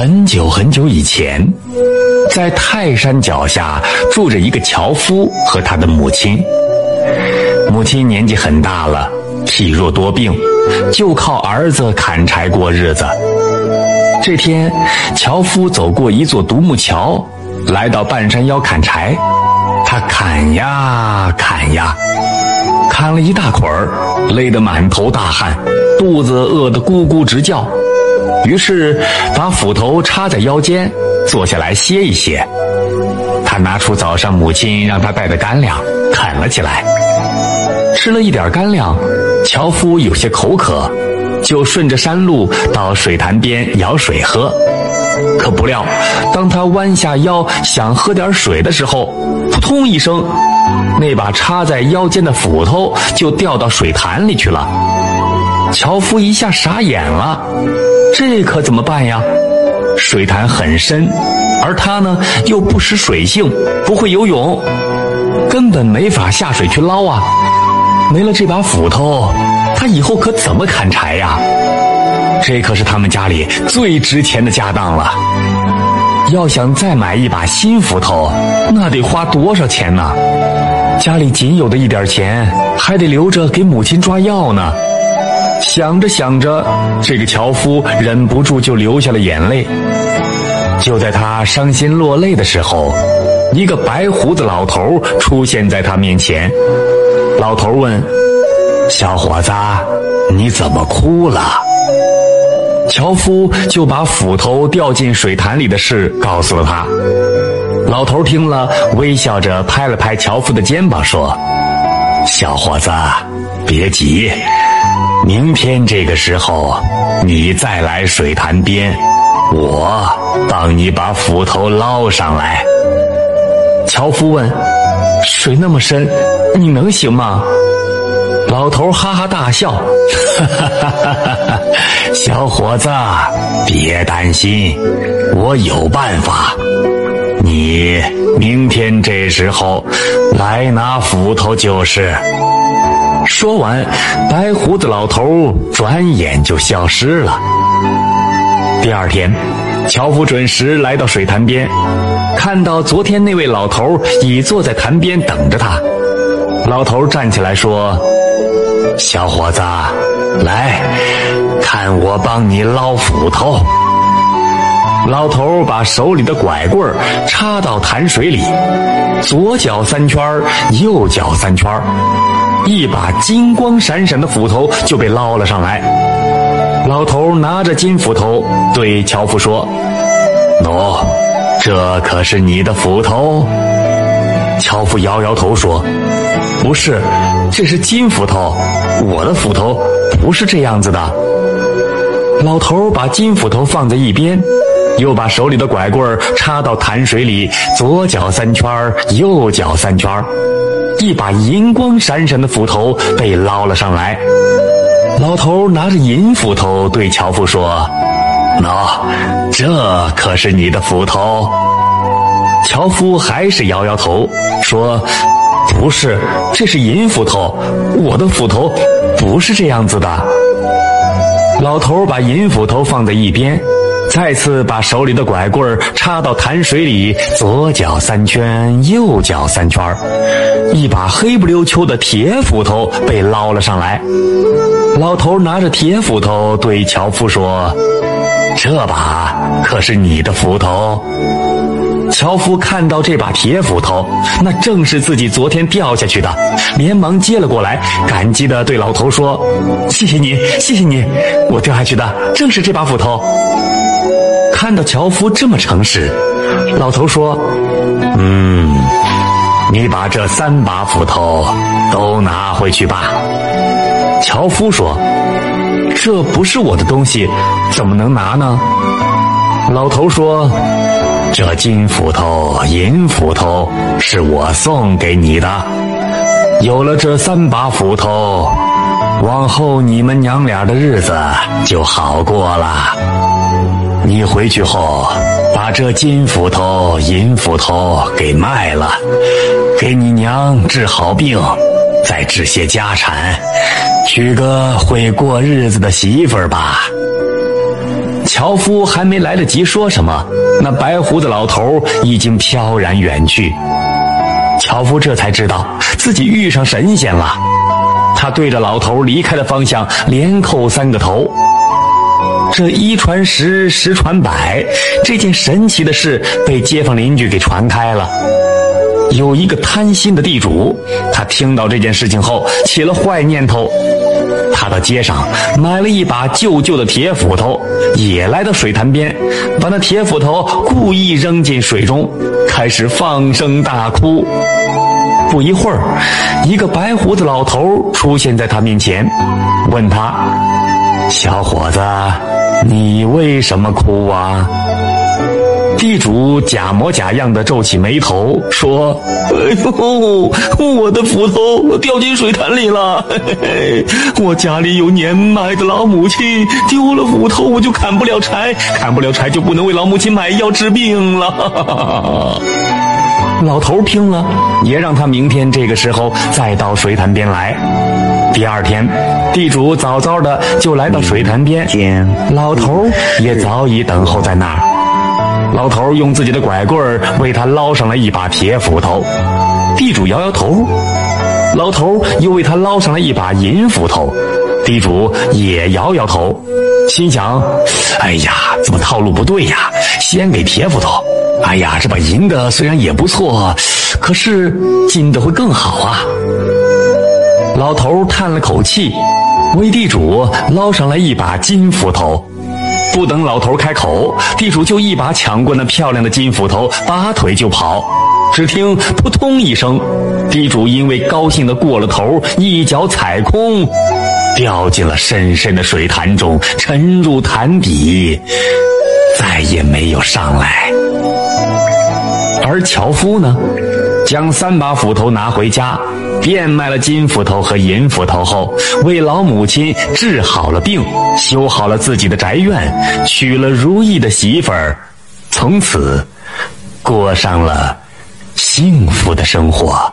很久很久以前，在泰山脚下住着一个樵夫和他的母亲。母亲年纪很大了，体弱多病，就靠儿子砍柴过日子。这天，樵夫走过一座独木桥，来到半山腰砍柴。他砍呀砍呀，砍了一大捆儿，累得满头大汗，肚子饿得咕咕直叫。于是，把斧头插在腰间，坐下来歇一歇。他拿出早上母亲让他带的干粮，啃了起来。吃了一点干粮，樵夫有些口渴，就顺着山路到水潭边舀水喝。可不料，当他弯下腰想喝点水的时候，扑通一声，那把插在腰间的斧头就掉到水潭里去了。樵夫一下傻眼了。这可怎么办呀？水潭很深，而他呢又不识水性，不会游泳，根本没法下水去捞啊！没了这把斧头，他以后可怎么砍柴呀？这可是他们家里最值钱的家当了。要想再买一把新斧头，那得花多少钱呢？家里仅有的一点钱，还得留着给母亲抓药呢。想着想着，这个樵夫忍不住就流下了眼泪。就在他伤心落泪的时候，一个白胡子老头出现在他面前。老头问：“小伙子，你怎么哭了？”樵夫就把斧头掉进水潭里的事告诉了他。老头听了，微笑着拍了拍樵夫的肩膀，说：“小伙子，别急。”明天这个时候，你再来水潭边，我帮你把斧头捞上来。樵夫问：“水那么深，你能行吗？”老头哈哈大笑：“哈哈哈哈哈！小伙子，别担心，我有办法。你明天这时候来拿斧头就是。”说完，白胡子老头转眼就消失了。第二天，樵夫准时来到水潭边，看到昨天那位老头已坐在潭边等着他。老头站起来说：“小伙子，来看我帮你捞斧头。”老头把手里的拐棍插到潭水里，左脚三圈右脚三圈一把金光闪闪的斧头就被捞了上来。老头拿着金斧头对樵夫说：“喏，这可是你的斧头。”樵夫摇摇头说：“不是，这是金斧头，我的斧头不是这样子的。”老头把金斧头放在一边，又把手里的拐棍插到潭水里，左搅三圈右搅三圈一把银光闪闪的斧头被捞了上来，老头拿着银斧头对樵夫说：“喏，这可是你的斧头。”樵夫还是摇摇头说：“不是，这是银斧头，我的斧头不是这样子的。”老头把银斧头放在一边。再次把手里的拐棍插到潭水里，左搅三圈，右搅三圈一把黑不溜秋的铁斧头被捞了上来。老头拿着铁斧头对樵夫说：“这把可是你的斧头。”樵夫看到这把铁斧头，那正是自己昨天掉下去的，连忙接了过来，感激地对老头说：“谢谢你，谢谢你，我掉下去的正是这把斧头。”看到樵夫这么诚实，老头说：“嗯，你把这三把斧头都拿回去吧。”樵夫说：“这不是我的东西，怎么能拿呢？”老头说：“这金斧头、银斧头是我送给你的，有了这三把斧头，往后你们娘俩的日子就好过了。”你回去后，把这金斧头、银斧头给卖了，给你娘治好病，再置些家产，娶个会过日子的媳妇儿吧。樵夫还没来得及说什么，那白胡子老头已经飘然远去。樵夫这才知道自己遇上神仙了，他对着老头离开的方向连叩三个头。这一传十，十传百，这件神奇的事被街坊邻居给传开了。有一个贪心的地主，他听到这件事情后起了坏念头，他到街上买了一把旧旧的铁斧头，也来到水潭边，把那铁斧头故意扔进水中，开始放声大哭。不一会儿，一个白胡子老头出现在他面前，问他：“小伙子，你为什么哭啊？”地主假模假样的皱起眉头，说：“哎呦，我的斧头掉进水潭里了！嘿 嘿我家里有年迈的老母亲，丢了斧头我就砍不了柴，砍不了柴就不能为老母亲买药治病了。”老头听了，也让他明天这个时候再到水潭边来。第二天，地主早早的就来到水潭边，老头也早已等候在那儿。老头用自己的拐棍为他捞上了一把铁斧头，地主摇摇头。老头又为他捞上了一把银斧头，地主也摇摇头，心想：哎呀，怎么套路不对呀？先给铁斧头。哎呀，这把银的虽然也不错，可是金的会更好啊。老头叹了口气，为地主捞上来一把金斧头。不等老头开口，地主就一把抢过那漂亮的金斧头，拔腿就跑。只听扑通一声，地主因为高兴的过了头，一脚踩空，掉进了深深的水潭中，沉入潭底，再也没有上来。而樵夫呢，将三把斧头拿回家，变卖了金斧头和银斧头后，为老母亲治好了病，修好了自己的宅院，娶了如意的媳妇儿，从此过上了幸福的生活。